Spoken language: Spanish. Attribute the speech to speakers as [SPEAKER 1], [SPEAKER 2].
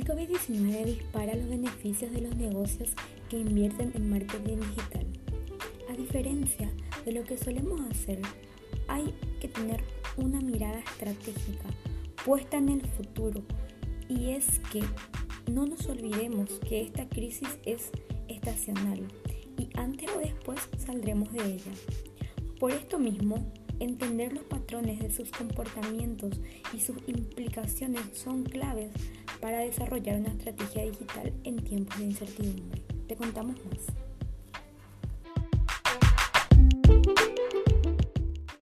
[SPEAKER 1] COVID-19 dispara los beneficios de los negocios que invierten en marketing digital. A diferencia de lo que solemos hacer, hay que tener una mirada estratégica puesta en el futuro y es que no nos olvidemos que esta crisis es estacional y antes o después saldremos de ella. Por esto mismo, entender los patrones de sus comportamientos y sus implicaciones son claves para desarrollar una estrategia digital en tiempos de incertidumbre. Te contamos más.